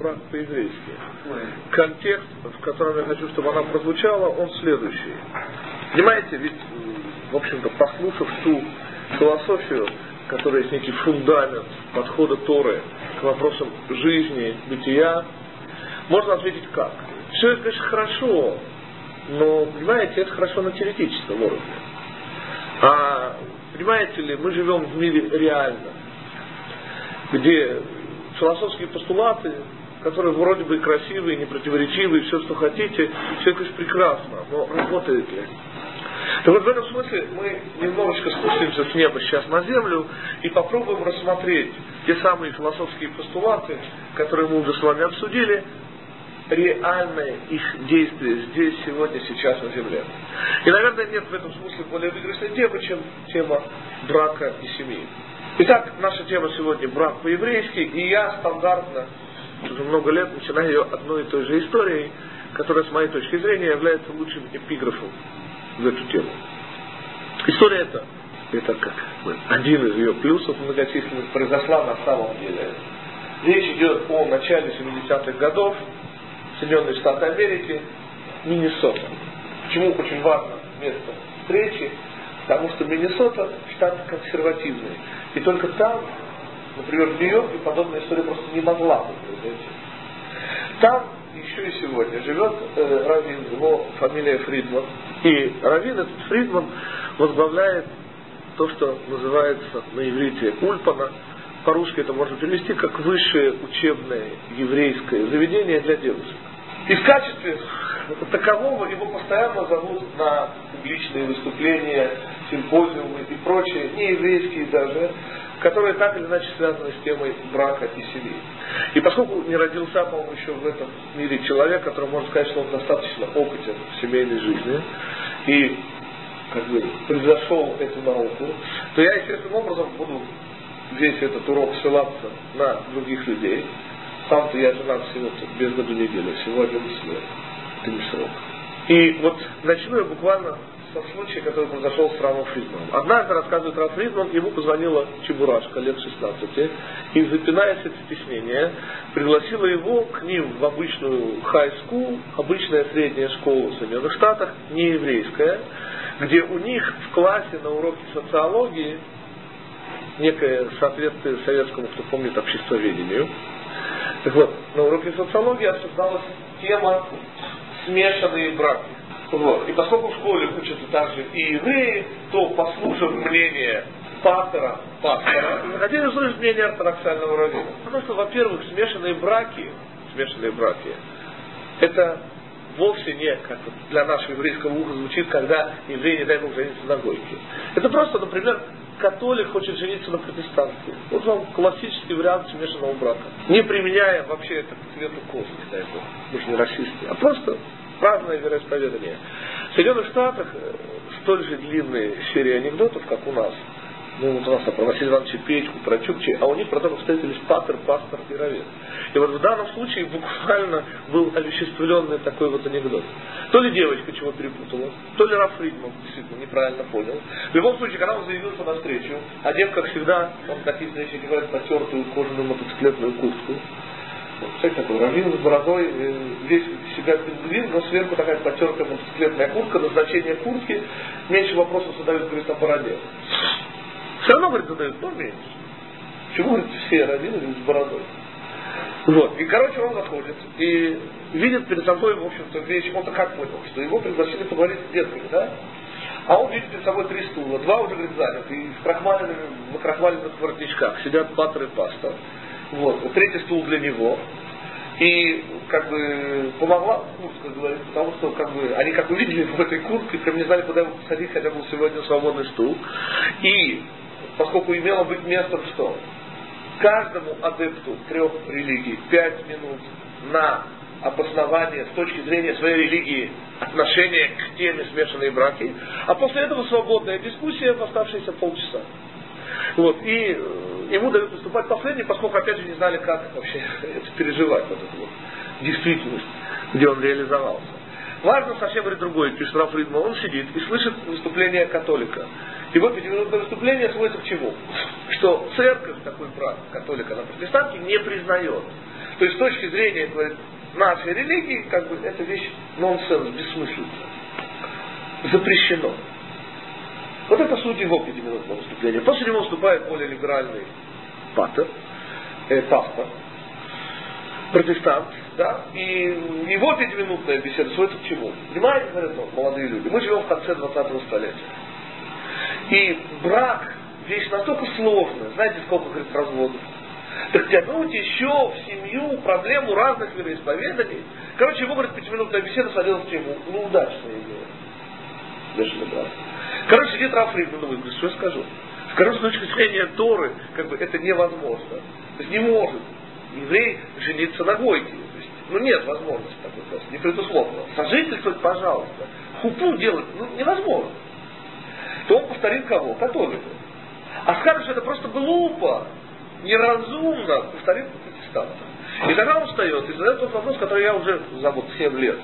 брак по-еврейски. Контекст, в котором я хочу, чтобы она прозвучала, он следующий. Понимаете, ведь, в общем-то, послушав ту философию, которая есть некий фундамент подхода Торы к вопросам жизни, бытия, можно ответить как? Все это, конечно, хорошо, но, понимаете, это хорошо на теоретическом уровне. А, понимаете ли, мы живем в мире реально, где философские постулаты, которые вроде бы красивые, непротиворечивые, все, что хотите, все, конечно, прекрасно, но работает ли? Так вот в этом смысле мы немножечко спустимся с неба сейчас на землю и попробуем рассмотреть те самые философские постулаты, которые мы уже с вами обсудили, реальное их действие здесь, сегодня, сейчас на земле. И, наверное, нет в этом смысле более выигрышной темы, чем тема брака и семьи. Итак, наша тема сегодня брак по-еврейски, и я стандартно, уже много лет, начинаю ее одной и той же историей, которая, с моей точки зрения, является лучшим эпиграфом в эту тему. История эта, это как один из ее плюсов многочисленных, произошла на самом деле. Речь идет о начале 70-х годов, Соединенные Штаты Америки, Миннесота. Почему очень важно место встречи? Потому что Миннесота штат консервативный. И только там, например, в Нью-Йорке подобная история просто не могла бы произойти. Там еще и сегодня живет э, Равин, его фамилия Фридман. И Равин этот Фридман возглавляет то, что называется на иврите Ульпана. По-русски это можно перевести как высшее учебное еврейское заведение для девушек. И в качестве такового его постоянно зовут на публичные выступления, симпозиумы и прочие, не еврейские даже, которые так или иначе связаны с темой брака и семьи. И поскольку не родился, по-моему, еще в этом мире человек, который может сказать, что он достаточно опытен в семейной жизни, и как бы превзошел эту науку, то я естественным образом буду весь этот урок ссылаться на других людей, сам-то я женат всего без году недели, всего 11 лет. Это не срок. И вот начну я буквально со случая, который произошел с Рамом Фридманом. Однажды, рассказывает Рам Фридман, ему позвонила Чебурашка лет 16, и, запинаясь от стеснения, пригласила его к ним в обычную хай-скул, обычная средняя школа в Соединенных Штатах, не еврейская, где у них в классе на уроке социологии некое соответствие советскому, кто помнит, обществоведению, так вот, на уроке социологии обсуждалась тема смешанные браки. Вот. И поскольку в школе учатся также и евреи, то, послушав мнение пастора, пастора, хотели услышать мнение ортодоксального раввина. Потому что, во-первых, смешанные браки, смешанные браки, это вовсе не, как для нашего еврейского уха звучит, когда евреи, не дай бог, женятся на гойке. Это просто, например, католик хочет жениться на протестантке. Вот вам классический вариант смешанного брака. Не применяя вообще это к цвету кожи, не дай бог. Мы же не расисты. А просто разное вероисповедание. В Соединенных Штатах э, столь же длинные серии анекдотов, как у нас. Ну, вот у нас про Василия Ивановича Печку, про Чукчи, а у них потом встретились патер, пастор и равен. И вот в данном случае буквально был овеществленный такой вот анекдот. То ли девочка чего перепутала, то ли Раф Фридман действительно неправильно понял. В любом случае, когда он заявился на встречу, одев, как всегда, он такие встречи говорят, потертую кожаную мотоциклетную куртку, Человек такой раввин с бородой, э, весь себя пингвин, но сверху такая потертая мотоциклетная куртка, назначение куртки, меньше вопросов задают, говорит, о бороде. Все равно, говорит, задают, но меньше. Почему, говорит, все раввины с бородой? Вот. И, короче, он заходит и видит перед собой, в общем-то, вещь. Он-то как понял, что его пригласили поговорить с детками, да? А он видит перед собой три стула. Два уже, говорит, заняты. И в крахмаленных, в крахмаленных воротничках сидят патер и паста. Вот. Третий стул для него. И как бы помогла куртка, говорит, потому что как бы они как увидели в этой куртке, прям не знали, куда его посадить, хотя был сегодня свободный стул. И поскольку имело быть местом что? Каждому адепту трех религий пять минут на обоснование с точки зрения своей религии отношения к теме смешанные браки, а после этого свободная дискуссия в оставшиеся полчаса. Вот, и э, ему дают выступать последний, поскольку опять же не знали, как вообще переживать, вот эту вот действительность, где он реализовался. Важно совсем говорит другое, пишет Раф Ридман, он сидит и слышит выступление католика. И вот пятиминутное выступление сводится к чему? Что церковь такой брак католика на протестантке не признает. То есть с точки зрения, говорит, нашей религии, как бы, эта вещь нонсенс, бессмыслица. Запрещено. Вот это суть его пятиминутного выступления. После него выступает более либеральный патер, э, пастор, протестант, да, и его пятиминутная беседа сводится к чему? Понимаете, говорят, ну, молодые люди, мы живем в конце 20-го столетия. И брак вещь настолько сложная, знаете, сколько, говорит, разводов. Так тянуть еще в семью проблему разных вероисповеданий. Короче, его, говорит, пятиминутная беседа сводилась к чему? Неудачная идея. Бешеный брак. Короче, сидит Раф Фридман, думает, что я скажу? Короче, с точки зрения Торы, как бы это невозможно. То есть не может еврей жениться на гойке. Ну нет возможности такой просто, не предусмотрено. Сожительствовать, пожалуйста. Хупу делать, ну невозможно. То он повторит кого? Католика. А скажет, что это просто глупо, неразумно, повторит протестанта. И тогда он встает и задает тот вопрос, который я уже за вот 7 лет,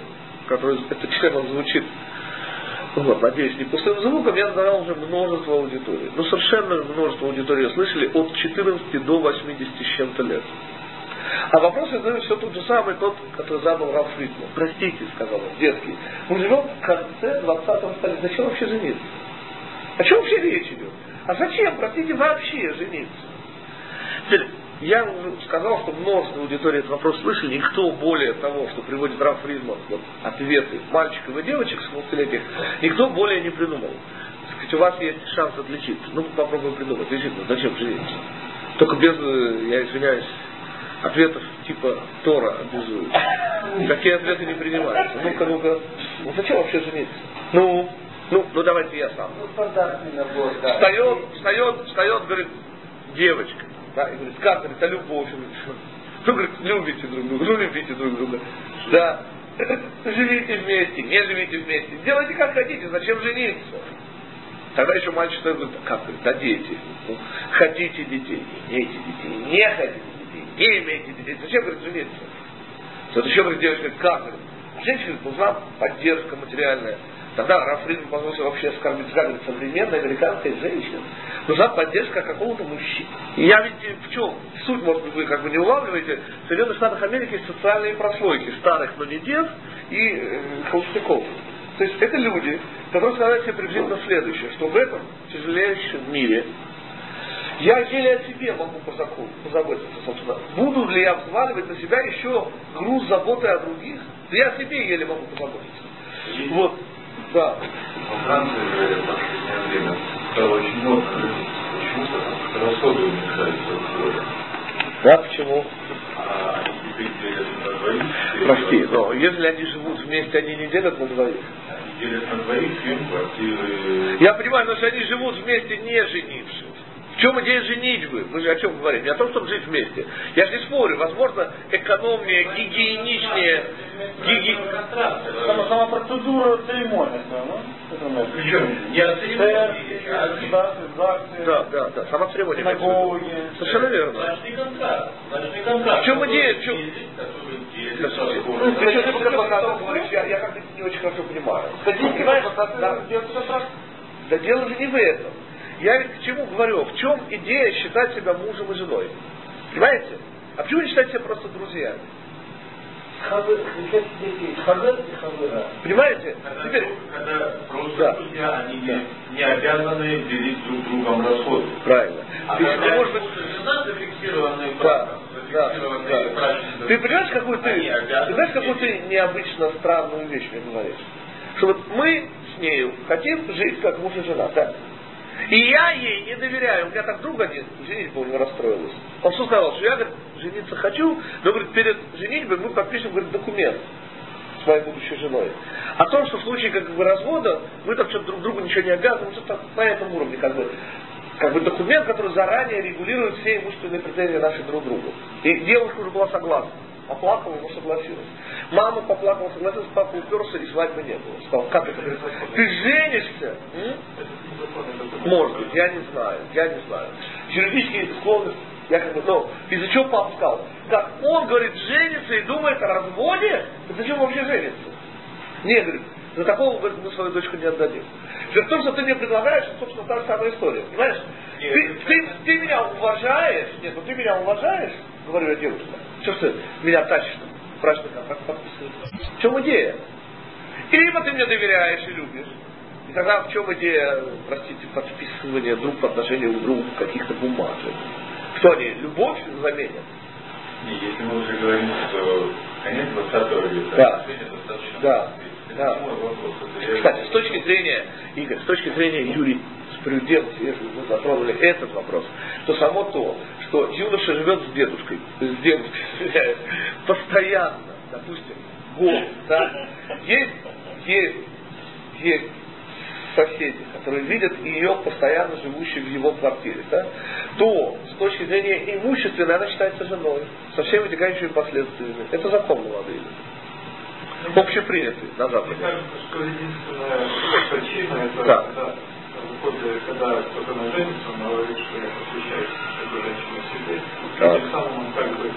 который этот член звучит вот, надеюсь, не пустым звуком, я задавал уже множество аудиторий. Ну, совершенно множество аудиторий слышали от 14 до 80 с чем-то лет. А вопрос я задаю все тот же самый, тот, который задал Раф Фридман. Простите, сказал он, детский. Мы живем в конце 20-го столетия. Зачем вообще жениться? О чем вообще речь идет? А зачем, простите, вообще жениться? Теперь, я сказал, что множество аудитории этот вопрос слышали, никто более того, что приводит Раф Фридман, вот, ответы мальчиков и девочек с 20 никто более не придумал. Сказать, у вас есть шанс отличиться. Ну, попробуем придумать. Действительно, зачем жениться? Только без, э, я извиняюсь, ответов типа Тора обязует. Такие ответы не принимаются. Ну-ка, ну-ка, ну зачем вообще жениться? Ну, ну, ну давайте я сам. Ну, стандартный набор, да. Встает, встает, встает, говорит, девочка. Да, и говорит, как это любовь? Ну, говорит, любите друг друга, любите друг друга. Да. Живите вместе, не живите вместе. Делайте как хотите, зачем жениться? Тогда еще мальчик говорит, как говорит, да дети. Ну, хотите детей, имейте детей, не хотите детей, не имейте детей. Зачем, говорит, жениться? Вот еще, говорит, девочка, говорит, как? Говорит, женщине нужна поддержка материальная. Тогда Рафрин позволил вообще оскорбить говорит, современная американская женщина. Нужна поддержка какого-то мужчины. И я ведь в чем? Суть, может быть, вы как бы не улавливаете. В Соединенных Штатах Америки есть социальные прослойки старых, но не дев и э, холостяков. То есть это люди, которые сказали себе приблизительно следующее, что в этом тяжелейшем мире я еле о себе могу по закону позаботиться, собственно. Буду ли я взваливать на себя еще груз заботы о других? Да я о себе еле могу позаботиться. Вот. Да. Во Франции же в последнее время стало очень модно Почему? Потому что расходы уменьшаются в городе. Да, почему? А они теперь делят на двоих. Прости, но если они живут вместе, они не делят на двоих. Они делят на двоих, съем квартиры. Я понимаю, но если они живут вместе, не женившись. В чем идея женитьбы? Мы же о чем говорим? Не о том, чтобы жить вместе. Я же не спорю. Возможно, экономнее, гигиеничнее. Гиги... Сама, сама процедура церемония. Ну? Причем не о церемонии, Да, да, да. Сама церемония. Совершенно верно. Значит, не контракт. Значит, не контракт. В чем идея? В чем? Ну, я, как-то не очень хорошо понимаю. Да дело же не в этом. Я ведь к чему говорю? В чем идея считать себя мужем и женой? Понимаете? А почему не считать себя просто друзьями? Понимаете? Когда, Теперь, когда просто Да. друзья, они Да. не, не обязаны делить друг другом расходы. правильно. А Ты, когда может быть, муж и жена зафиксированные Да, да, зафиксированные да. брачными Ты понимаешь, какую ты, ты знаешь, какую ты необычно странную вещь мне говоришь? Что вот мы с нею хотим жить как муж и жена, так? И я ей не доверяю. У меня так друг один, женитьба у него расстроилась. Он что сказал, что я, говорит, жениться хочу, но, говорит, перед женитьбой мы подпишем, говорит, документ с моей будущей женой. О том, что в случае как бы развода мы там что-то друг другу ничего не обязаны, что-то на этом уровне как бы как бы документ, который заранее регулирует все имущественные претензии наши друг другу. И девушка уже была согласна. Поплакала, но согласилась. Мама поплакала, согласилась, папа уперся, и свадьбы не было. Сказал, как это? Ты женишься? М? Может быть, я не знаю, я не знаю. Юридические склонности, я как бы, ну, из-за чего папа сказал? Как он, говорит, женится и думает о разводе? Зачем вообще женится? Не, говорит, за такого мы свою дочку не отдадим. В том, что ты мне предлагаешь, собственно, та же самая история. Понимаешь? Нет, ты, это ты, ты меня уважаешь, нет, ну ты меня уважаешь, говорю я девушка. Что ты меня тащишь? Брачный контракт подписываешь. В чем идея? И либо ты мне доверяешь и любишь, и тогда в чем идея, простите, подписывания друг по отношению к другу каких-то бумажек? Что они, любовь заменят? Не, если мы уже говорим, что конец 20 века, Да. достаточно Да. Да. Кстати, с точки зрения, Игорь, с точки зрения юриспруденции, если мы затронули этот вопрос, то само то, что юноша живет с дедушкой, с дедушкой, постоянно, допустим, год, да, есть, есть, есть соседи, которые видят ее постоянно живущей в его квартире, да, то с точки зрения имущественной она считается женой, со всеми вытекающими последствиями. Это закон молодые. Общепринятый на Мне Западе. кажется, что единственная причина это Да. Когда, после, когда кто-то на женится, он говорит, что я посвящаю эту женщину себе. Да. И тем самым он как бы,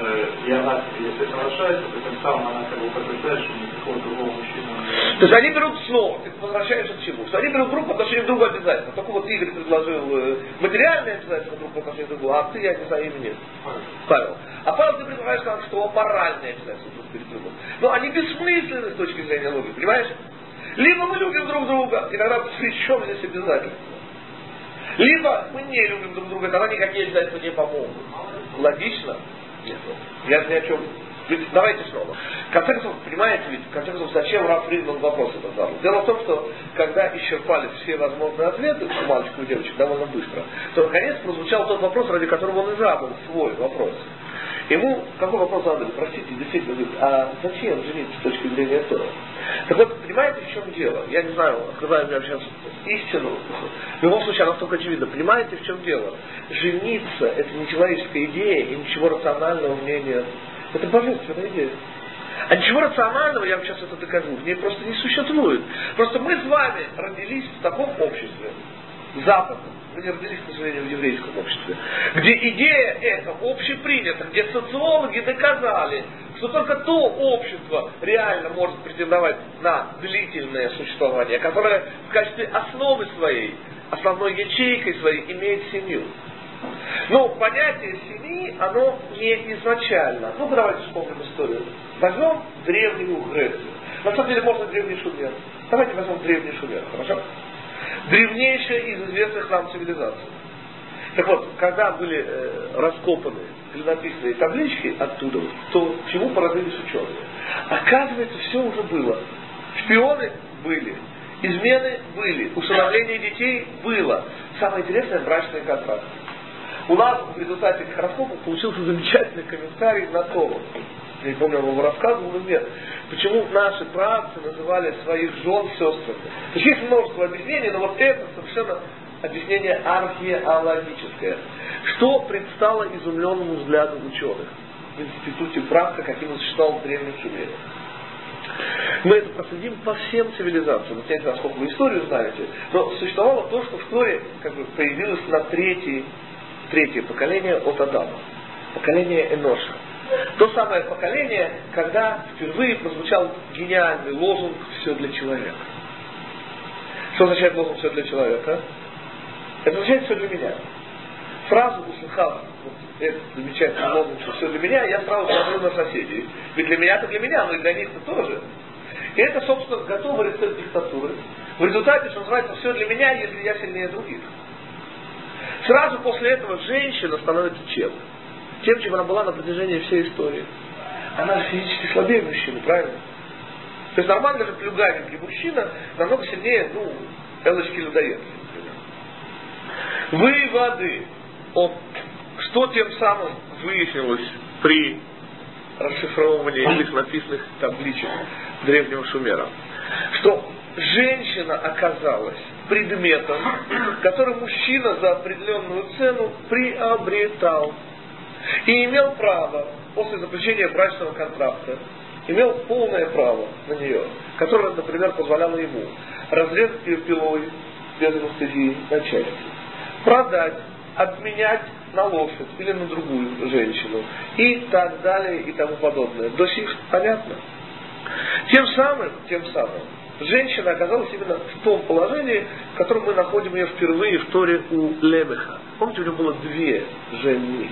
э, и она, если соглашается, то тем самым она как бы подтверждает, что никакого другого мужчины не То есть они берут снова, ты возвращаешься к чему? Что они берут друг по отношению к другу обязательно. Только вот Игорь предложил э, материальное обязательство друг по отношению к другу, а ты, я не знаю, им нет. Павел. А Павел, ты предлагаешь нам, что моральное обязательство друг перед другом. Но они бессмысленны с точки зрения логики, понимаешь? Либо мы любим друг друга, и тогда при чем здесь обязательства? Либо мы не любим друг друга, тогда никакие обязательства не помогут. Логично? Нет. Я ни о чем. Ведь давайте снова. В конце концов, понимаете, ведь, в конце зачем Раф Фридман вопрос этот задал? Дело в том, что когда исчерпались все возможные ответы у мальчиков и девочек довольно быстро, то наконец прозвучал тот вопрос, ради которого он и задал свой вопрос. Ему какой вопрос задали? Простите, действительно, говорит, а зачем жениться с точки зрения Тора? Так вот, понимаете, в чем дело? Я не знаю, открываю я сейчас истину. В любом случае, она столько очевидна. Понимаете, в чем дело? Жениться – это не человеческая идея, и ничего рационального в ней нет. Это божественная идея. А ничего рационального, я вам сейчас это докажу, в ней просто не существует. Просто мы с вами родились в таком обществе, западном, мы не родились, к сожалению, в еврейском обществе, где идея эта общепринята, где социологи доказали, что только то общество реально может претендовать на длительное существование, которое в качестве основы своей, основной ячейкой своей имеет семью. Но понятие семьи, оно не изначально. Ну, давайте вспомним историю. Возьмем древнюю Грецию. На самом деле можно древний Шумер. Давайте возьмем древний Шумер, хорошо? Древнейшая из известных нам цивилизаций. Так вот, когда были э, раскопаны клинописные таблички оттуда, то чему поразились ученые? Оказывается, все уже было. Шпионы были, измены были, усыновление детей было. Самое интересное – брачные контракты. У нас в результате этих раскопок получился замечательный комментарий на Тору. Я помню, он его рассказывал или нет. Почему наши праотцы называли своих жен сестрами. То есть есть множество объяснений, но вот это совершенно объяснение археологическое. Что предстало изумленному взгляду ученых в институте Брака, каким он считал в древнем Шумере. Мы это проследим по всем цивилизациям. Вот я не знаю, сколько вы историю знаете, но существовало то, что в Торе как бы, появилось на третьей третье поколение от Адама. Поколение Эноша. То самое поколение, когда впервые прозвучал гениальный лозунг «Все для человека». Что означает лозунг «Все для человека»? Это означает «Все для меня». Сразу услыхав вот этот замечательный лозунг, все для меня, я сразу смотрю на соседей. Ведь для меня-то для меня, но и для них-то тоже. И это, собственно, готовый рецепт диктатуры. В результате, что называется, все для меня, если я сильнее других. Сразу после этого женщина становится чем? Тем, чем она была на протяжении всей истории. Она же физически слабее мужчины, правильно? То есть нормально же плюгавенький мужчина намного сильнее, ну, элочки например. Выводы. О, что тем самым выяснилось при расшифровывании этих написанных табличек древнего Шумера? Что женщина оказалась предметом, который мужчина за определенную цену приобретал. И имел право, после заключения брачного контракта, имел полное право на нее, которое, например, позволяло ему разрезать ее пилой без анестезии на части, продать, обменять на лошадь или на другую женщину и так далее и тому подобное. До сих понятно? Тем самым, тем самым, женщина оказалась именно в том положении, в котором мы находим ее впервые в Торе у Лемеха. Помните, у него было две жены.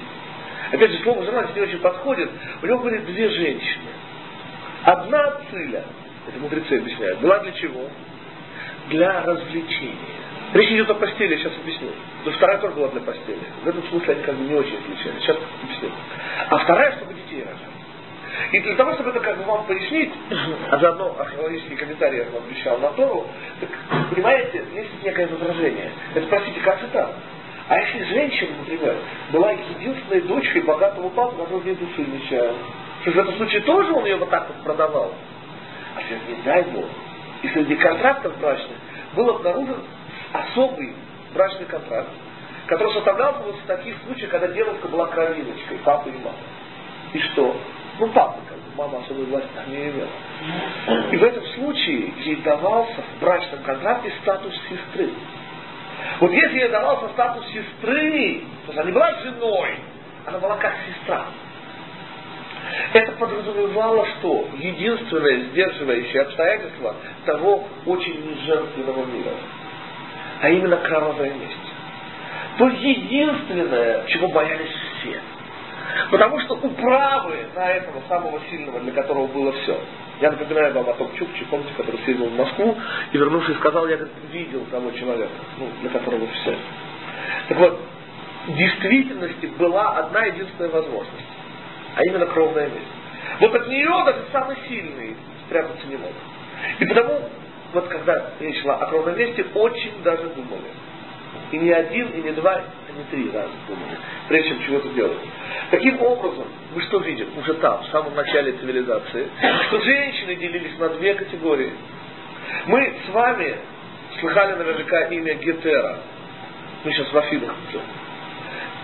Опять же, слово жена здесь очень подходит. У него были две женщины. Одна циля, это мудрецы объясняют, была для чего? Для развлечения. Речь идет о постели, я сейчас объясню. Но вторая тоже была для постели. В этом смысле они как бы не очень отличались. Сейчас объясню. А вторая, чтобы детей рожать. И для того, чтобы это как бы вам пояснить, а заодно археологические комментарии я вам обещал на Тору, так, понимаете, есть некое возражение. Это, простите, как же так? А если женщина, например, была единственной дочкой богатого папы, который ей души не чаял, что в этом случае тоже он ее вот так вот продавал? А сейчас не дай Бог. И среди контрактов брачных был обнаружен особый брачный контракт, который составлялся вот в таких случаях, когда девушка была кровиночкой, папы и мамы. И что? Ну, папа, как бы, мама особой власти не имела. И в этом случае ей давался в брачном контракте статус сестры. Вот если ей давался статус сестры, то она не была женой, она была как сестра. Это подразумевало что? Единственное сдерживающее обстоятельство того очень неженственного мира. А именно кровавое месть. То единственное, чего боялись все. Потому что управы на этого самого сильного, для которого было все. Я напоминаю вам о том Чукче, помните, который съездил в Москву и вернувшись сказал, я говорит, видел того человека, ну, для которого все. Так вот, в действительности была одна единственная возможность, а именно кровная месть. Вот от нее даже самый сильный спрятаться не мог. И потому, вот когда речь шла о кровной мести, очень даже думали. И не один, и не два, а не три раза думали, прежде чем чего-то делать. Таким образом, мы что видим уже там, в самом начале цивилизации, что женщины делились на две категории. Мы с вами слыхали наверняка имя Гетера. Мы сейчас в Афинах идем.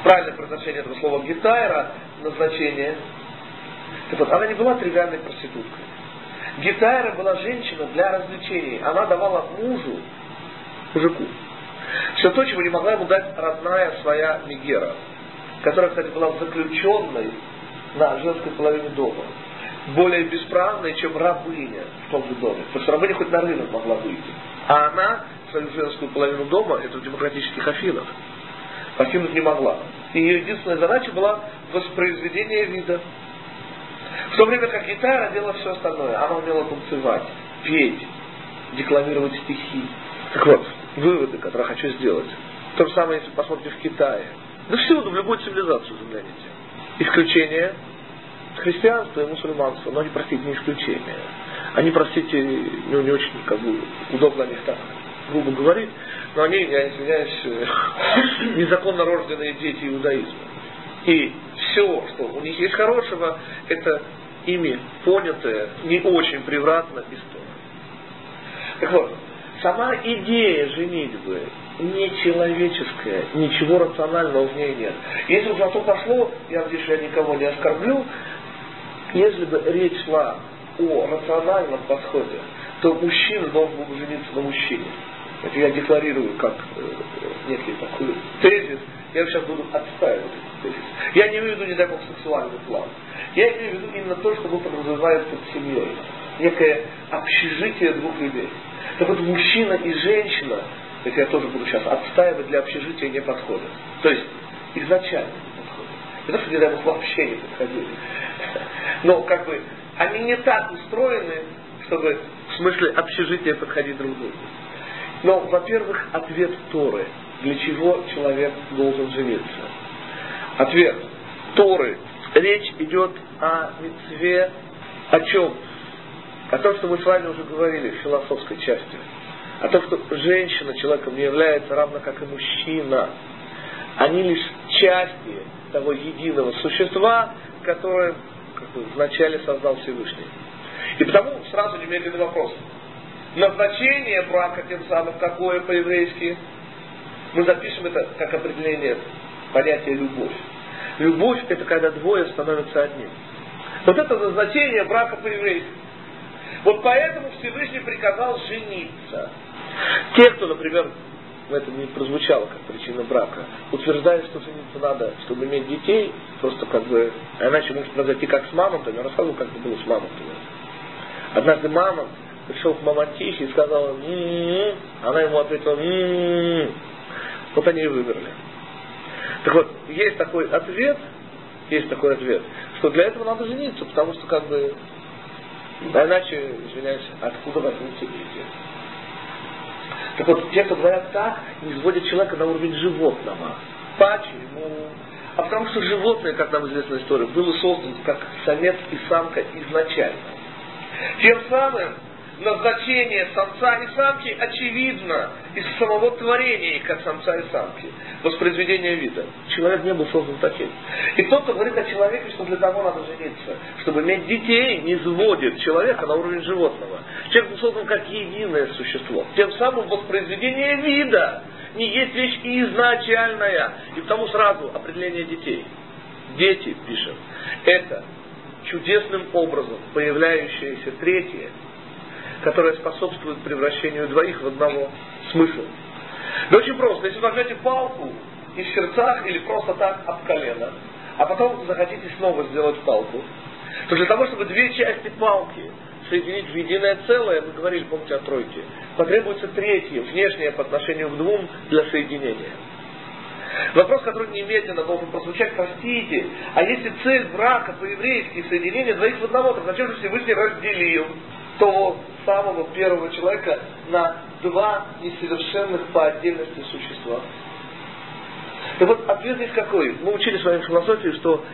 Правильное произношение этого слова Гетайра, назначение. Она не была тривиальной проституткой. Гетайра была женщина для развлечений. Она давала мужу, мужику, все то, чего не могла ему дать родная своя Мегера, которая, кстати, была заключенной на женской половине дома. Более бесправной, чем рабыня в том же доме. Потому что рабыня хоть на рынок могла выйти. А она свою женскую половину дома, это в демократических Афинах, покинуть не могла. И ее единственная задача была воспроизведение вида. В то время как гитара делала все остальное. Она умела танцевать, петь, декламировать стихи. Так вот, выводы, которые хочу сделать. То же самое, если посмотрите в Китае. Да всюду, в любой цивилизации загляните. Исключение христианство и мусульманство, но они, простите, не исключение. Они, простите, ну, не очень как бы, удобно о них так грубо говорить, но они, я извиняюсь, незаконно рожденные дети иудаизма. И все, что у них есть хорошего, это ими понятое, не очень превратно история. Так вот, сама идея женитьбы нечеловеческая, ничего рационального в ней нет. Если уж на то пошло, я надеюсь, я никого не оскорблю, если бы речь шла о рациональном подходе, то мужчина должен был жениться на мужчине. Это я декларирую как э, некий такой тезис. Я сейчас буду отстаивать этот тезис. Я не имею в виду, не дай бог, сексуальный. Я имею в виду именно то, что мы подразумеваем под семьей. Некое общежитие двух людей. Так вот, мужчина и женщина, это я тоже буду сейчас отстаивать, для общежития не подходят. То есть, изначально не подходят. Не то, что, не дай бог, вообще не подходили. Но, как бы, они не так устроены, чтобы в смысле общежития подходить друг другу. Но, во-первых, ответ Торы. Для чего человек должен жениться? Ответ Торы. Речь идет о мецве, о чем? О том, что мы с вами уже говорили в философской части. О том, что женщина человеком не является равно как и мужчина. Они лишь части того единого существа, которое как бы, вначале создал Всевышний. И потому сразу немедленный вопрос. Назначение брака тем самым какое по-еврейски? Мы запишем это как определение понятия любовь. Любовь это когда двое становятся одним. Вот это назначение брака по-еврейски. Вот поэтому Всевышний приказал жениться. Те, кто, например, это не прозвучало как причина брака, утверждают, что жениться надо, чтобы иметь детей, просто как бы, а иначе может произойти как с мамонтами, я рассказывал, как это было с мамонтами. Однажды мама пришел к мамонтихе и сказала, м-м-м", она ему ответила, м-м-м". вот они и вымерли. Так вот, есть такой ответ, есть такой ответ, что для этого надо жениться, потому что как бы, а иначе, извиняюсь, откуда возьмутся дети? Так вот, те, кто говорят так, не сводят человека на уровень животного. Почему? А потому что животное, как нам известна история, было создано как самец и самка изначально. Тем самым назначение самца и самки очевидно из самого творения как самца и самки, воспроизведения вида. Человек не был создан таким. И тот, кто говорит о человеке, что для того надо жениться, чтобы иметь детей, не сводит человека на уровень животного. Был создан как единое существо. Тем самым воспроизведение вида не есть вещь изначальная. И потому сразу определение детей. Дети, пишем, это чудесным образом появляющееся третье, которое способствует превращению двоих в одного смысла. Да очень просто. Если вы возьмете палку и в сердцах или просто так об колено, а потом захотите снова сделать палку, то для того, чтобы две части палки соединить в единое целое, мы говорили, помните, о тройке, потребуется третье, внешнее по отношению к двум для соединения. Вопрос, который немедленно должен прозвучать, простите, а если цель брака по-еврейски соединение двоих в одного, то зачем же Всевышний разделил того самого первого человека на два несовершенных по отдельности существа? И вот ответ здесь какой? Мы учили с вами философию, что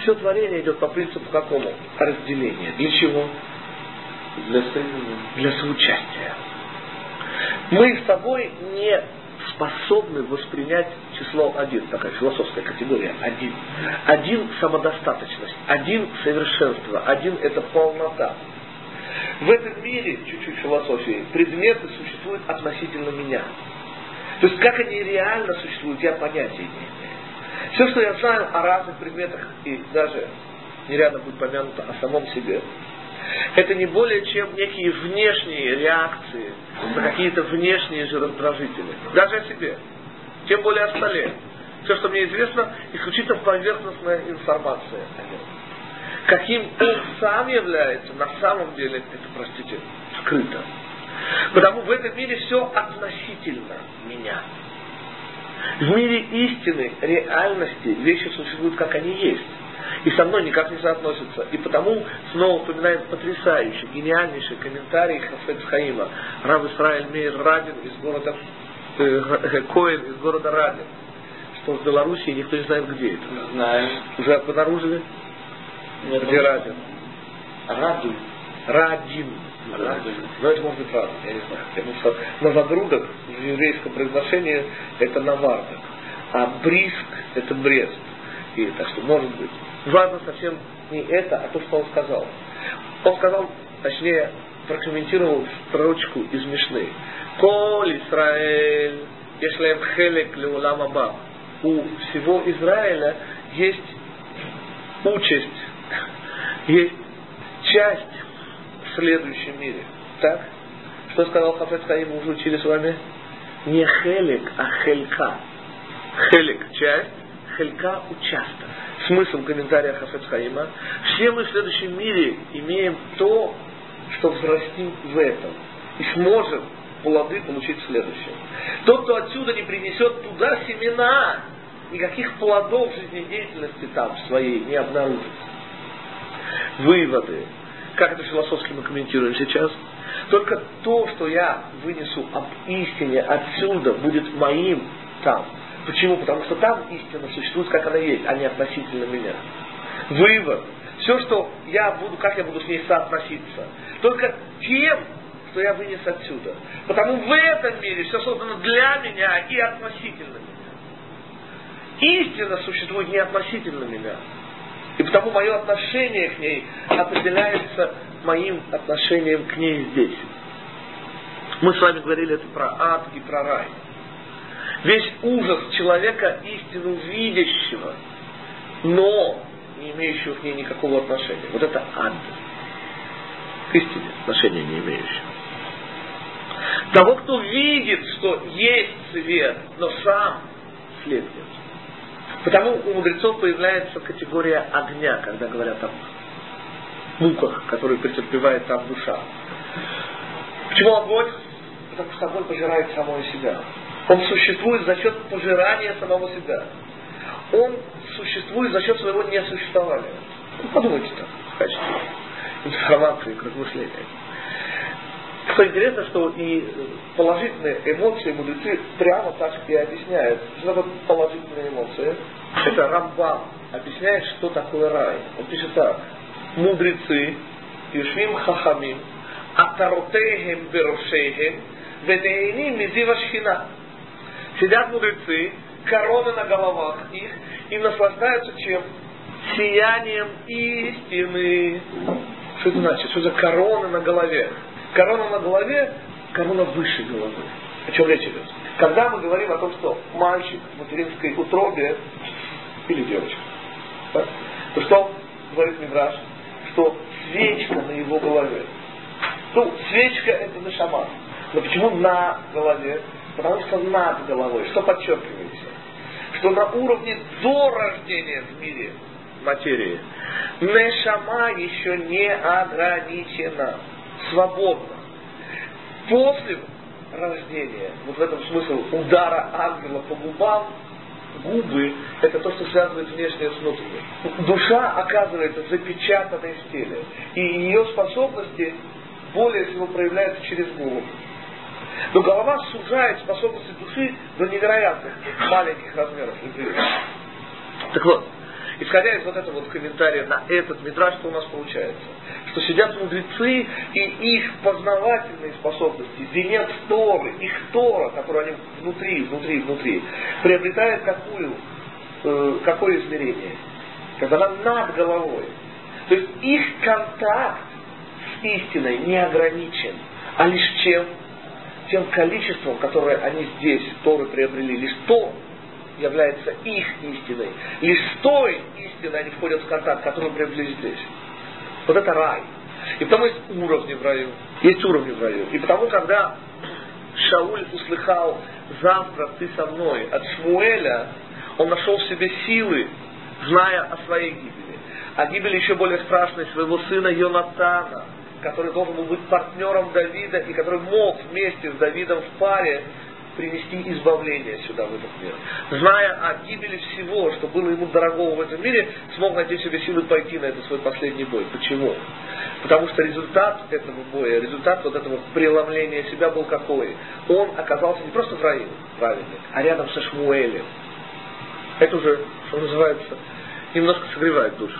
все творение идет по принципу какому? Разделения. Для чего? Для соединения. Для соучастия. Мы с тобой не способны воспринять число один, такая философская категория, один. Один самодостаточность, один совершенство, один это полнота. В этом мире, чуть-чуть философии, предметы существуют относительно меня. То есть как они реально существуют, я понятия не имею. Все, что я знаю о разных предметах, и даже нереально будет помянуто о самом себе, это не более чем некие внешние реакции на какие-то внешние же. Даже о себе. Тем более о столе. Все, что мне известно, исключительно поверхностная информация. Каким он сам является, на самом деле, это, простите, скрыто. Потому в этом мире все относительно меня. В мире истины, реальности, вещи существуют, как они есть и со мной никак не соотносится. И потому снова вспоминаем потрясающий, гениальнейший комментарий Хафет Хаима, Рав Исраиль Мейр Радин из города э, Коэн из города Радин, что в Белоруссии никто не знает, где это. Знаем. Уже обнаружили? Нет, Где Радин? Радин. Радин. Но это может быть Радин, я не знаю. Потому что Новогрудок в еврейском произношении это Навардок, а Бриск это Брест. И так что может быть важно совсем не это, а то, что он сказал. Он сказал, точнее, прокомментировал строчку из Мишны. Коль Исраэль, если хелек леулам аба. У всего Израиля есть участь, есть часть в следующем мире. Так? Что сказал Хафет Хаим, мы уже учили с вами? Не хелек, а хелька. Хелек – часть, хелька – участок смысл комментария Хафет Хаима. Все мы в следующем мире имеем то, что взрастим в этом. И сможем плоды получить в следующем. Тот, кто отсюда не принесет туда семена, никаких плодов жизнедеятельности там своей не обнаружится. Выводы. Как это философски мы комментируем сейчас? Только то, что я вынесу об истине отсюда, будет моим там. Почему? Потому что там истина существует, как она есть, а не относительно меня. Вывод. Все, что я буду, как я буду с ней соотноситься. Только тем, что я вынес отсюда. Потому в этом мире все создано для меня и относительно меня. Истина существует не относительно меня. И потому мое отношение к ней определяется моим отношением к ней здесь. Мы с вами говорили это про ад и про рай. Весь ужас человека истину видящего, но не имеющего к ней никакого отношения. Вот это ад. К истине отношения не имеющего. Того, кто видит, что есть свет, но сам след нет. Потому у мудрецов появляется категория огня, когда говорят о муках, которые претерпевает там душа. Почему огонь? Потому что огонь пожирает самого себя. Он существует за счет пожирания самого себя. Он существует за счет своего несуществования. Ну, подумайте так, в качестве информации к размышлению. Что интересно, что и положительные эмоции мудрецы прямо так и объясняют. Что такое положительные эмоции? Это Рамбам объясняет, что такое рай. Он пишет так. Мудрецы, Юшвим Хахамим, Атаротейхем Берошейхем, Венеиним Мизива Шхина. Сидят мудрецы, короны на головах их, и наслаждаются чем? Сиянием истины. Что это значит? Что за короны на голове? Корона на голове, корона выше головы. О чем речь идет? Когда мы говорим о том, что мальчик в материнской утробе или девочка, то что говорит Мидраш? Что свечка на его голове. Ну, свечка это на шаман. Но почему на голове? Потому что над головой. Что подчеркивается? Что на уровне до рождения в мире материи Нешама еще не ограничена свободно. После рождения, вот в этом смысл удара ангела по губам, губы – это то, что связывает внешнее с внутренним. Душа оказывается запечатанной в теле. И ее способности более всего проявляются через голову. Но голова сужает способности души до невероятных маленьких размеров. Так вот, исходя из вот этого вот комментария на этот метраж, что у нас получается? Что сидят мудрецы, и их познавательные способности, венец Торы, их Тора, которую они внутри, внутри, внутри, приобретает какую, э, какое измерение? Когда она над головой. То есть их контакт с истиной не ограничен, а лишь чем? Тем количеством, которое они здесь, Торы приобрели, лишь то, является их истиной. Лишь с той истиной они входят в контакт, которую приобрели здесь. Вот это рай. И потому есть уровни в раю. Есть уровни в раю. И потому, когда Шауль услыхал «завтра ты со мной» от Шмуэля, он нашел в себе силы, зная о своей гибели. О гибели еще более страшной своего сына Йонатана, который должен был быть партнером Давида и который мог вместе с Давидом в паре принести избавление сюда, в этот мир. Зная о гибели всего, что было ему дорогого в этом мире, смог найти себе силы пойти на этот свой последний бой. Почему? Потому что результат этого боя, результат вот этого преломления себя был какой? Он оказался не просто в раю, праведник, а рядом со Шмуэлем. Это уже, что называется, немножко согревает душу.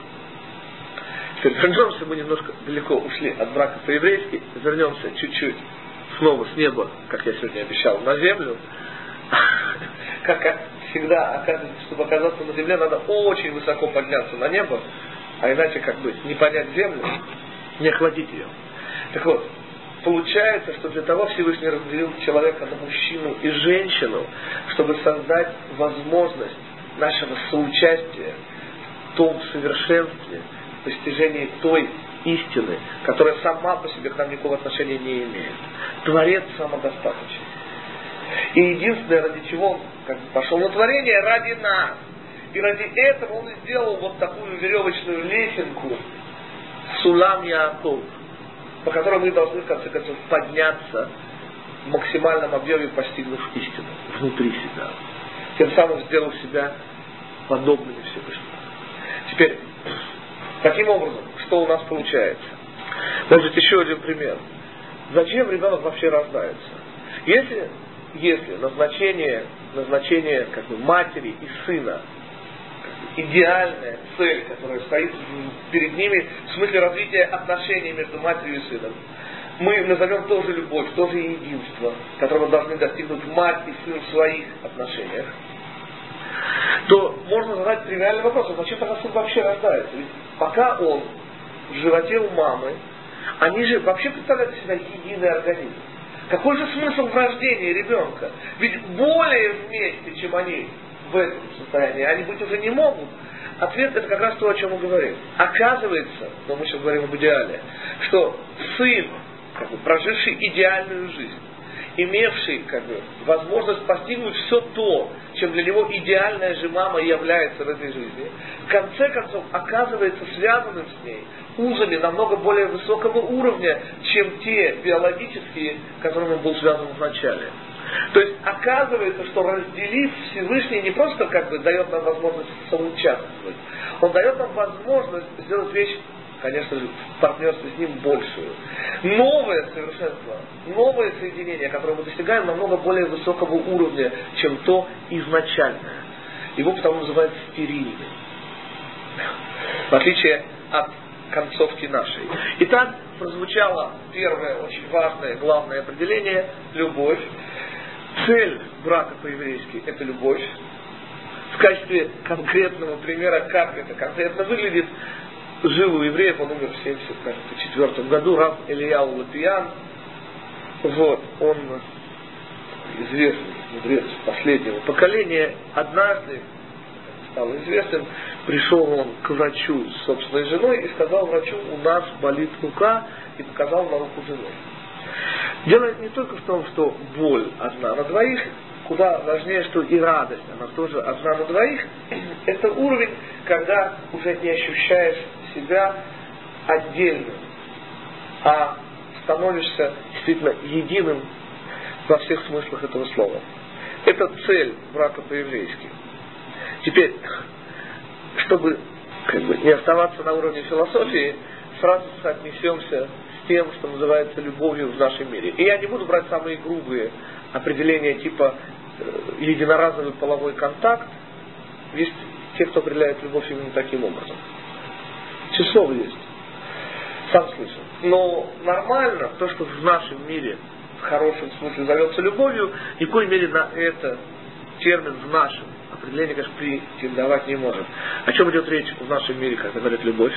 Вернемся, мы немножко далеко ушли от брака по-еврейски, вернемся чуть-чуть снова с неба, как я сегодня обещал, на землю, как всегда, чтобы оказаться на земле, надо очень высоко подняться на небо, а иначе как бы не понять землю, не охватить ее. Так вот, получается, что для того Всевышний разделил человека на мужчину и женщину, чтобы создать возможность нашего соучастия в том совершенстве, постижении той истины, которая сама по себе к нам никакого отношения не имеет. Творец самодостаточен. И единственное, ради чего он как бы, пошел на творение, ради нас. И ради этого он сделал вот такую веревочную лесенку, Сулам Яаков, по которой мы должны, в конце концов, подняться в максимальном объеме, постигнув истину внутри себя. Тем самым сделав себя подобными Всевышнему. Теперь, таким образом, что у нас получается? Может еще один пример. Зачем ребенок вообще рождается? Если, если назначение, назначение как бы, матери и сына идеальная цель, которая стоит перед ними в смысле развития отношений между матерью и сыном. Мы назовем тоже любовь, тоже единство, которого должны достигнуть мать и сын в своих отношениях. То можно задать тривиальный вопрос, а зачем тогда сын вообще рождается? Ведь пока он в животе у мамы, они же вообще представляют себя единый организм. Какой же смысл в рождении ребенка? Ведь более вместе, чем они в этом состоянии, они быть уже не могут. Ответ это как раз то, о чем мы говорим. Оказывается, но мы сейчас говорим об идеале, что сын, как проживший идеальную жизнь, имевший как бы, возможность постигнуть все то, чем для него идеальная же мама является в этой жизни, в конце концов оказывается связанным с ней узами намного более высокого уровня, чем те биологические, которыми он был связан вначале. То есть оказывается, что разделив Всевышний не просто как бы дает нам возможность соучаствовать, он дает нам возможность сделать вещь, конечно же, в партнерстве с ним большую. Новое совершенство, новое соединение, которое мы достигаем намного более высокого уровня, чем то изначальное. Его потому называют стерильным. В отличие от концовки нашей. Итак, прозвучало первое очень важное, главное определение – любовь. Цель брака по-еврейски – это любовь. В качестве конкретного примера, как это конкретно выглядит, жил у евреев, он умер в 1974 году, Раб Ильяу Лапиян. Вот, он известный мудрец последнего поколения, однажды стал известным, пришел он к врачу с собственной женой и сказал врачу, у нас болит рука, и показал на руку жены. Дело не только в том, что боль одна на двоих, куда важнее, что и радость, она тоже одна на двоих. Это уровень, когда уже не ощущаешь себя отдельным, а становишься действительно единым во всех смыслах этого слова. Это цель брака по-еврейски. Теперь, чтобы как бы, не оставаться на уровне философии, сразу соотнесемся с тем, что называется любовью в нашем мире. И я не буду брать самые грубые определения типа э, единоразовый половой контакт. Есть те, кто определяет любовь именно таким образом. Число есть. Сам слышал. Но нормально, то, что в нашем мире в хорошем смысле зовется любовью, в коей мере на это термин в нашем определение, конечно, претендовать не может. О чем идет речь в нашем мире, когда говорят любовь?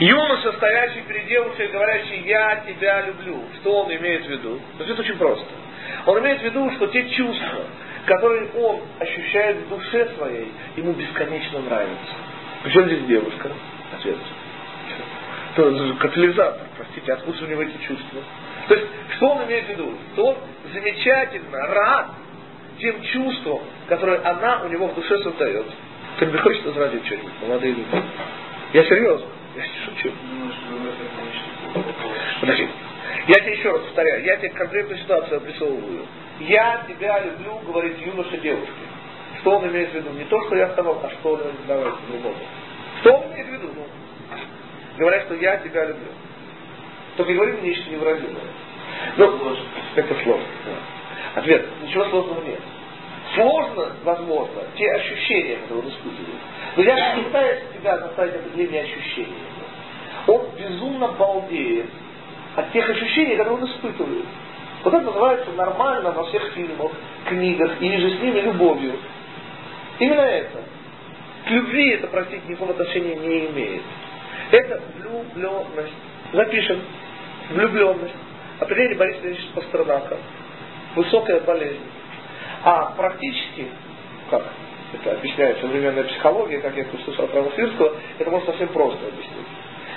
Юноша, стоящий перед девушкой, говорящий «я тебя люблю». Что он имеет в виду? Это очень просто. Он имеет в виду, что те чувства, которые он ощущает в душе своей, ему бесконечно нравятся. Причем здесь девушка? Ответ. То катализатор, простите, откуда у него эти чувства? То есть, что он имеет в виду? Что он замечательно рад тем чувством, которое она у него в душе создает. Кто-нибудь хочет возразить что-нибудь, молодые люди? Я серьезно, я шучу. Подожди. Я тебе еще раз повторяю, я тебе конкретную ситуацию обрисовываю. Я тебя люблю, говорит юноша девушке. Что он имеет в виду? Не то, что я сказал, а что он имеет другому. Что он имеет в виду? Ну, говорят, что я тебя люблю. Только говори мне нечто невыразимое. Ну, это сложно. Ответ. Ничего сложного нет. Сложно, возможно, те ощущения, которые он испытывает. Но я не пытаюсь себя заставить определение ощущений. Он безумно балдеет от тех ощущений, которые он испытывает. Вот это называется нормально во всех фильмах, книгах, или же с ними любовью. Именно это. К любви это, простите, никакого отношения не имеет. Это влюбленность. Запишем. Влюбленность. Определение Бориса Ильича Пастернака высокая болезнь. А практически, как это объясняет современная психология, как я это услышал от Равосвирского, это можно совсем просто объяснить.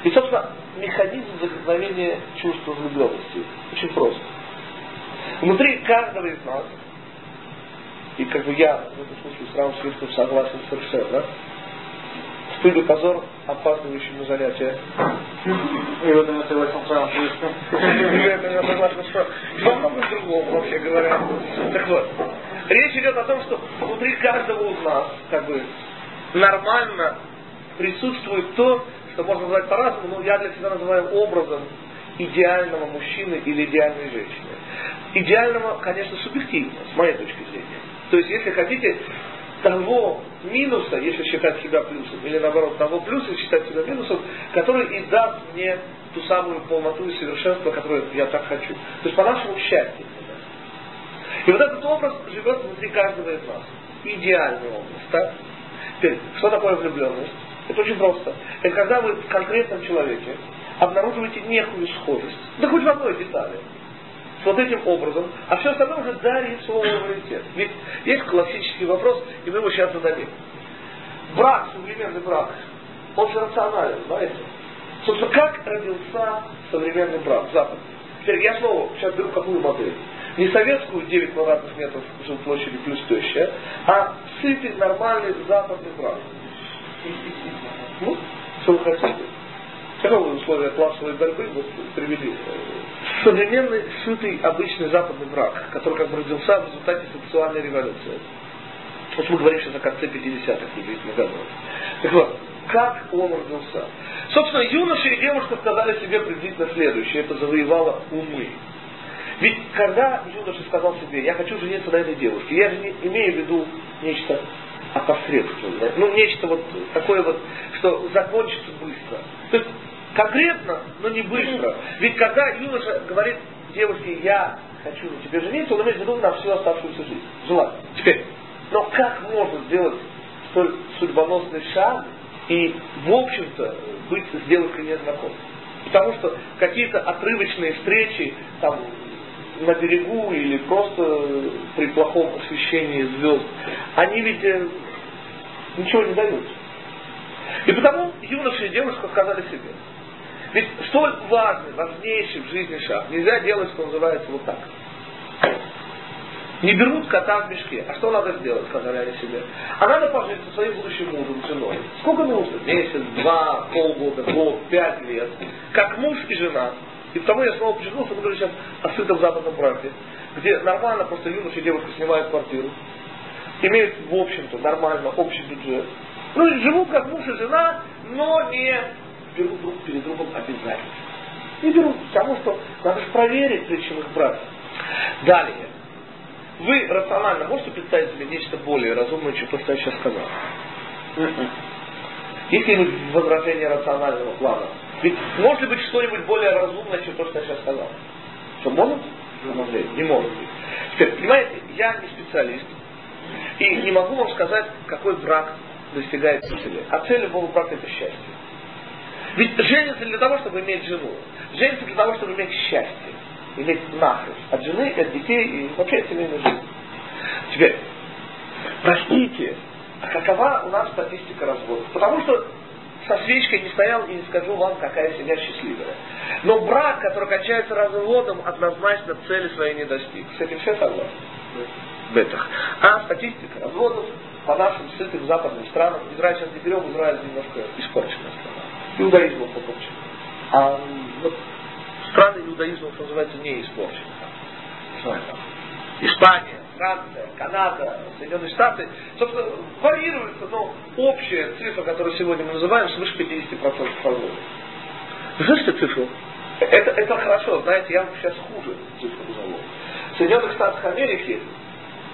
И, собственно, механизм возникновения чувства влюбленности очень прост. Внутри каждого из нас, и как бы я в этом смысле с Равосвирским согласен совершенно, стыд и позор, опаздывающий на занятия. И в этом я согласен с вами. И в этом я согласен с вами. Во многом другом, вообще говоря. Так вот, речь идет о том, что внутри каждого из нас, как бы, нормально присутствует то, что можно назвать по-разному, но я для себя называю образом идеального мужчины или идеальной женщины. Идеального, конечно, субъективно, с моей точки зрения. То есть, если хотите, того минуса, если считать себя плюсом, или наоборот, того плюса, считать себя минусом, который и даст мне ту самую полноту и совершенство, которое я так хочу. То есть по нашему счастью. И вот этот образ живет внутри каждого из нас. Идеальный образ. Так? Теперь, что такое влюбленность? Это очень просто. Это когда вы в конкретном человеке обнаруживаете некую схожесть, да хоть в одной детали, вот этим образом, а все остальное уже дарит авторитет. Ведь есть классический вопрос, и мы его сейчас зададим. Брак, современный брак, он же рационален, знаете? Собственно, как родился современный брак, западный? Теперь я снова сейчас беру какую модель? Не советскую 9 квадратных метров жилплощади плюс теща, а сытый, нормальный западный брак. Ну, что вы хотите? Каковы условия классовой борьбы вы привели? Современный, сытый, обычный западный брак, который как бы родился в результате сексуальной революции. Вот мы говорим сейчас о конце 50-х, приблизительно годов. Так вот, как он родился? Собственно, юноша и девушка сказали себе приблизительно следующее. Это завоевало умы. Ведь когда юноша сказал себе, я хочу жениться на этой девушке, я же не имею в виду нечто опосредственное, ну нечто вот такое вот, что закончится быстро. То есть конкретно, но не быстро. Ведь когда юноша говорит девушке, я хочу на тебе жениться, он имеет в виду на всю оставшуюся жизнь. Желательно. Теперь, но как можно сделать столь судьбоносный шаг и, в общем-то, быть с девушкой незнакомым? Потому что какие-то отрывочные встречи, там, на берегу или просто при плохом освещении звезд, они ведь э, ничего не дают. И потому юноша и девушка сказали себе, ведь столь важный, важнейший в жизни шаг нельзя делать, что называется, вот так. Не берут кота в мешке. А что надо сделать, сказали они себе? А надо пожить со своим будущим мужем, женой. Сколько нужно? Месяц, два, полгода, год, пять лет. Как муж и жена. И потому я снова подчеркнулся, мы говорим сейчас о сытом западном браке, где нормально просто юноша и девушка снимают квартиру, имеют, в общем-то, нормально общий бюджет. Ну живут как муж и жена, но не берут друг перед другом обязательства. Не берут, потому что надо же проверить, прежде чем их брать. Далее. Вы рационально можете представить себе нечто более разумное, чем то, что я сейчас сказал? Есть ли возражение рационального плана? Ведь может ли быть что-нибудь более разумное, чем то, что я сейчас сказал? Что может? Не может быть. Теперь, понимаете, я не специалист. И не могу вам сказать, какой брак достигает цели. А цель любого брака это счастье. Ведь женится для того, чтобы иметь жену. Женится для того, чтобы иметь счастье. Иметь нахрест. От жены, от детей и вообще от семейной жизни. Теперь, простите, а какова у нас статистика разводов? Потому что со свечкой не стоял и не скажу вам, какая семья счастливая. Но брак, который кончается разводом, однозначно цели своей не достиг. С этим все согласны? Бетах. А статистика разводов по нашим сытым западным странам, Израиль сейчас не берем, Израиль немножко испорченная страна. Иудаизмом покончен. А вот страны иудаизма, что называется, не испорчены. Испания, Франция, Канада, Соединенные Штаты, собственно, варьируется, но общая цифра, которую сегодня мы называем, свыше 50% разводов. Вы слышите цифру? Это, это хорошо, знаете, я вам сейчас хуже цифру назову. В Соединенных Штатах Америки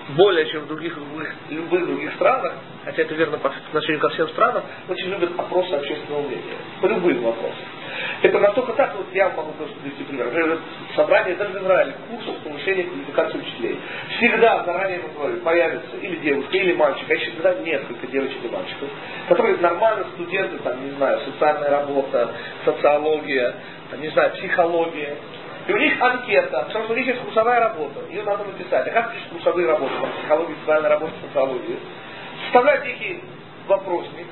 более чем в других любых, любых других странах, хотя это верно по отношению ко всем странам, очень любят опросы общественного мнения. По любым вопросам. Это настолько так, вот я могу просто привести пример. Например, собрание даже в Израиле курсов повышения квалификации учителей. Всегда, заранее мы говорим, появится или девушка, или мальчик, а еще всегда несколько девочек и мальчиков, которые нормально студенты, там, не знаю, социальная работа, социология, там, не знаю, психология, и у них анкета, потому что у них есть курсовая работа. Ее надо написать. А как пишут курсовые работы? Там, психология, социальная работа, социология. Составляют некий вопросник.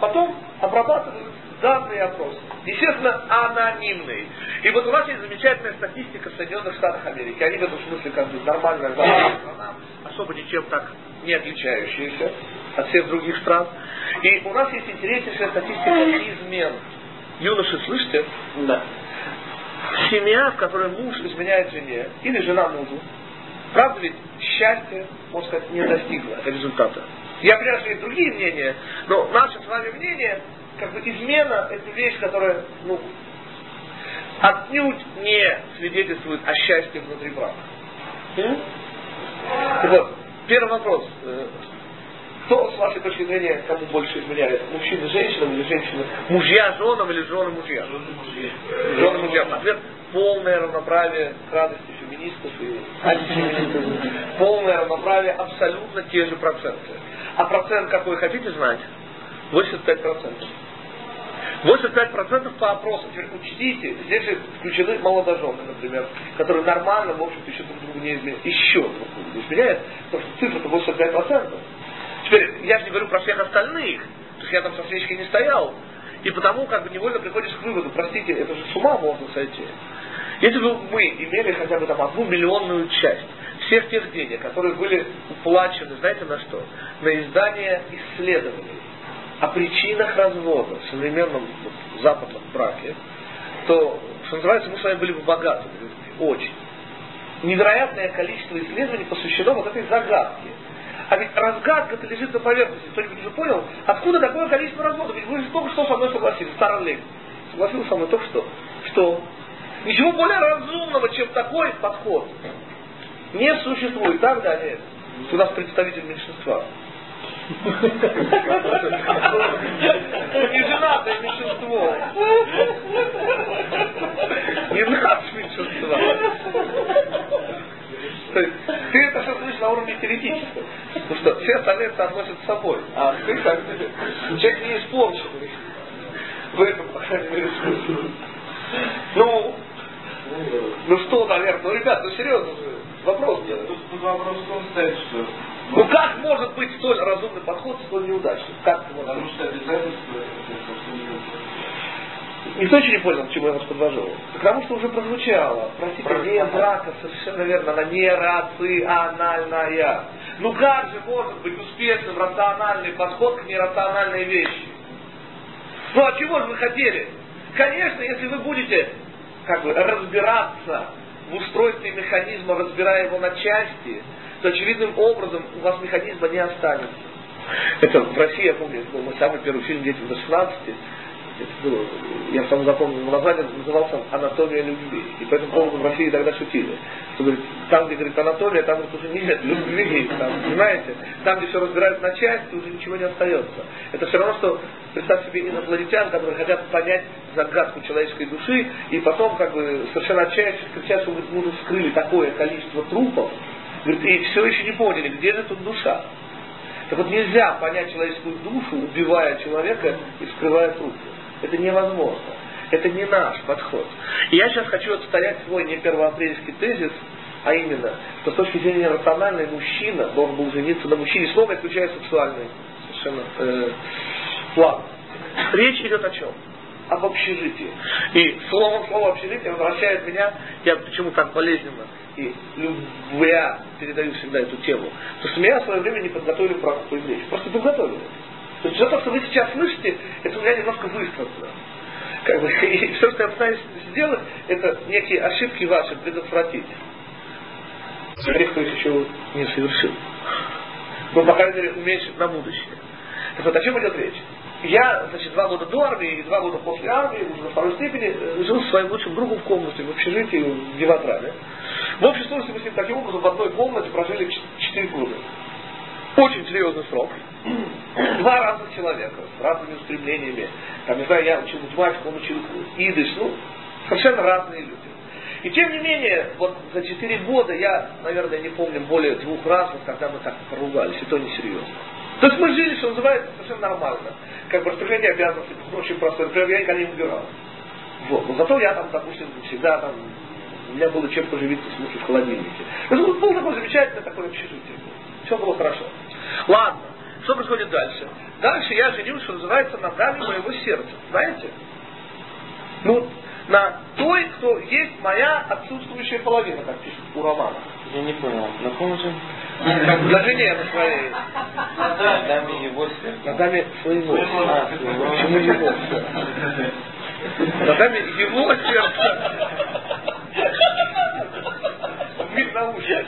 Потом обрабатывают данные опросы. Естественно, анонимные. И вот у нас есть замечательная статистика в Соединенных Штатах Америки. Они в этом смысле как бы нормальная страна, особо ничем так не отличающаяся от всех других стран. И у нас есть интереснейшая статистика измен. Юноши, слышите? Да семья, в которой муж изменяет жене, или жена мужу, правда ведь счастье, можно сказать, не достигло результата. Я понимаю, что есть другие мнения, но наше с вами мнение, как бы измена, это вещь, которая, ну, отнюдь не свидетельствует о счастье внутри брака. Так вот, первый вопрос. Э, кто, с вашей точки зрения, кому больше изменяет? Мужчины женщинам или женщины? Мужья женам или жены мужья? Жены мужья. Ответ полное равноправие к радости феминистов и антифеминистов. Полное равноправие, абсолютно те же проценты. А процент какой хотите знать? 85%. 85% по опросам. Теперь учтите, здесь же включены молодожены, например, которые нормально, в общем-то, еще друг другу не изменяют. Еще друг другу не изменяют, потому что цифра-то 85%. Теперь, я же не говорю про всех остальных, то есть я там со свечкой не стоял, и потому как бы невольно приходишь к выводу, простите, это же с ума можно сойти. Если бы мы имели хотя бы там одну миллионную часть всех тех денег, которые были уплачены, знаете на что? На издание исследований о причинах развода в современном вот, западном браке, то, что называется, мы с вами были бы богатыми людьми. очень. Невероятное количество исследований посвящено вот этой загадке. А ведь разгадка-то лежит на поверхности. Кто-нибудь уже понял, откуда такое количество разводов? Ведь вы же только что со мной согласились, старый Лейн. Согласился со мной только что. Что? Ничего более разумного, чем такой подход, не существует. Так, да, нет. У нас представитель меньшинства. Неженатое меньшинство. Не наше меньшинство. То есть ты это все слышишь на уровне теоретического. Потому что все остальные это относят с собой. А ты как человек не испорченный. В этом, по крайней мере, смысле. Ну, ну что, наверное, ну, ребят, ну серьезно же, вопрос делать. Тут вопрос в том стоит, что ну как может быть столь разумный подход, столь неудачный? Как это Потому что обязательства Никто еще не понял, к чему я вас подвожу. Потому что уже прозвучало. Простите, не брака, совершенно верно, она нерациональная. Ну как же может быть успешным рациональный подход к нерациональной вещи? Ну а чего же вы хотели? Конечно, если вы будете как бы разбираться в устройстве механизма, разбирая его на части, то очевидным образом у вас механизма не останется. Это в России, я помню, это был мой самый первый фильм «Детям до 16». Это было, я сам запомнил название, назывался «Анатомия любви». И по этому поводу в России тогда шутили. Что говорит, там, где говорит анатомия, там говорит, уже нет любви. Там, понимаете? Там, где все разбирают на части, уже ничего не остается. Это все равно, что представь себе инопланетян, которые хотят понять загадку человеческой души, и потом, как бы, совершенно отчаявшись, кричат, что мы уже вскрыли такое количество трупов, Говорит, и все еще не поняли, где же тут душа. Так вот нельзя понять человеческую душу, убивая человека и скрывая трупы. Это невозможно. Это не наш подход. И я сейчас хочу отстоять свой не первоапрельский тезис, а именно, что с точки зрения рациональной мужчина должен был жениться на мужчине, снова исключая сексуальный совершенно э, план. Речь идет о чем? Об общежитии. И слово слово общежитие возвращает меня, я почему так болезненно и я передаю всегда эту тему, то что меня в свое время не подготовили к браку по. Просто подготовили. То есть все то, что вы сейчас слышите, это у меня немножко выстроено. Как бы, и все, что я пытаюсь сделать, это некие ошибки ваши предотвратить. Тех, кто их еще не совершил. Но, по крайней мере, уменьшить на будущее. Так вот, о чем идет речь? Я, значит, два года до армии и два года после армии, уже на второй степени, э, жил с своим лучшим другом в комнате, в общежитии в Деватраве. В общей сложности мы с ним таким образом в одной комнате прожили 4 года. Очень серьезный срок. Два разных человека с разными устремлениями. Там, не знаю, я учил математику, он учил идыш, ну, совершенно разные люди. И тем не менее, вот за четыре года я, наверное, не помню более двух раз, вот, когда мы так поругались, и то не серьезно. То есть мы жили, что называется, совершенно нормально. Как бы распределение обязанностей очень простое. Например, я никогда не убирал. Вот. Но зато я там, допустим, всегда там, у меня было чем поживиться, в смысле, в холодильнике. Это было такое замечательное такое общежитие. Все было хорошо. Ладно, что происходит дальше? Дальше я женился, что называется, на даме моего сердца. Знаете? Ну, на той, кто есть моя отсутствующая половина, как пишет у Романа. Я не понял, на ком же? На жене на своей. На даме его сердца. На даме своего. А, Почему его? На даме его сердца. Мир на уши.